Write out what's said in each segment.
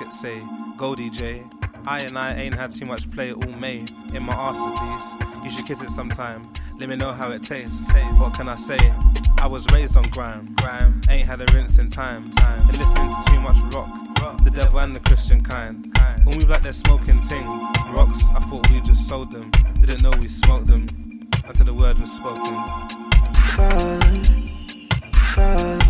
What did Rasket say? Goldie J. I and I ain't had too much play all May. In my arse at least. You should kiss it sometime. Let me know how it tastes. Hey, what can I say? I was raised on grime. Grime. Ain't had a rinse in time. Time. Been listening to too much rock. rock. The devil and the Christian kind. kind. When we like that smoking ting. Rocks, I thought we just sold them. Didn't know we smoked them. Until the word was spoken. Falling. Falling.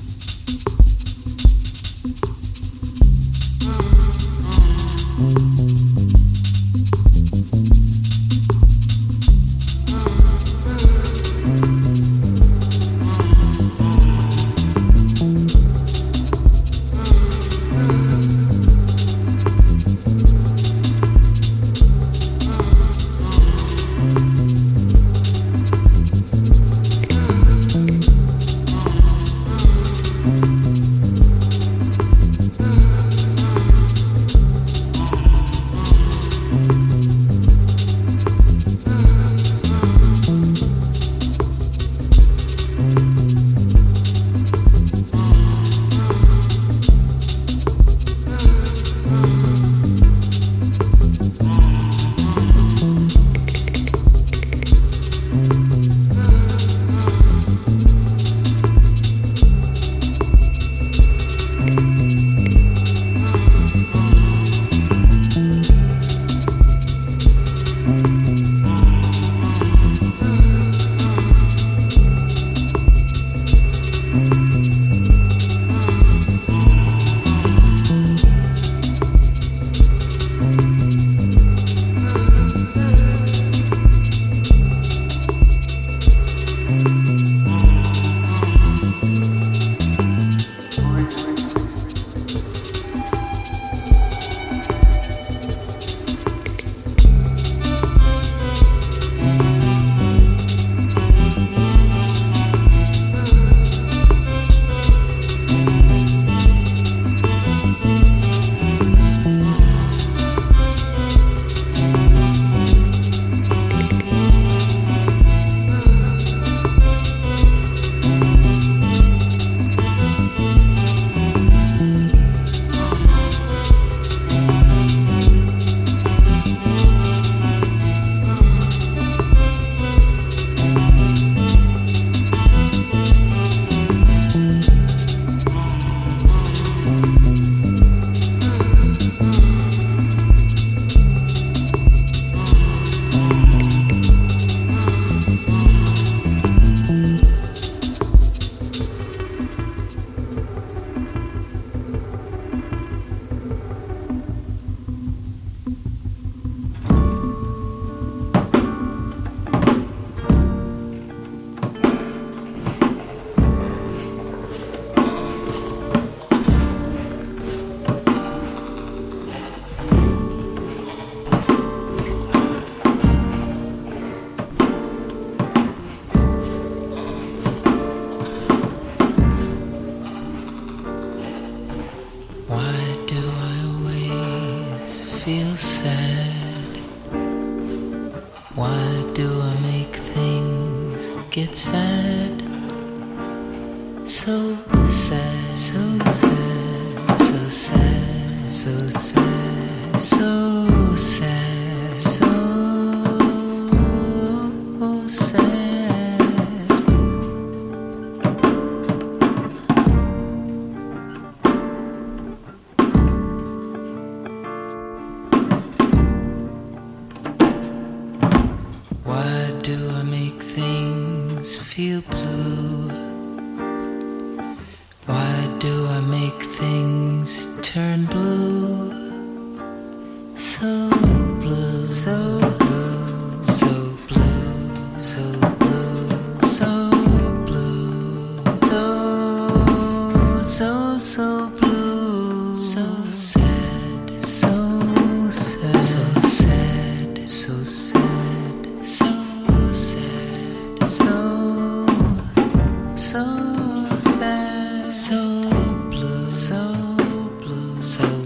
so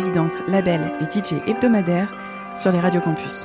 la résidence, label et DJ hebdomadaire sur les radios campus.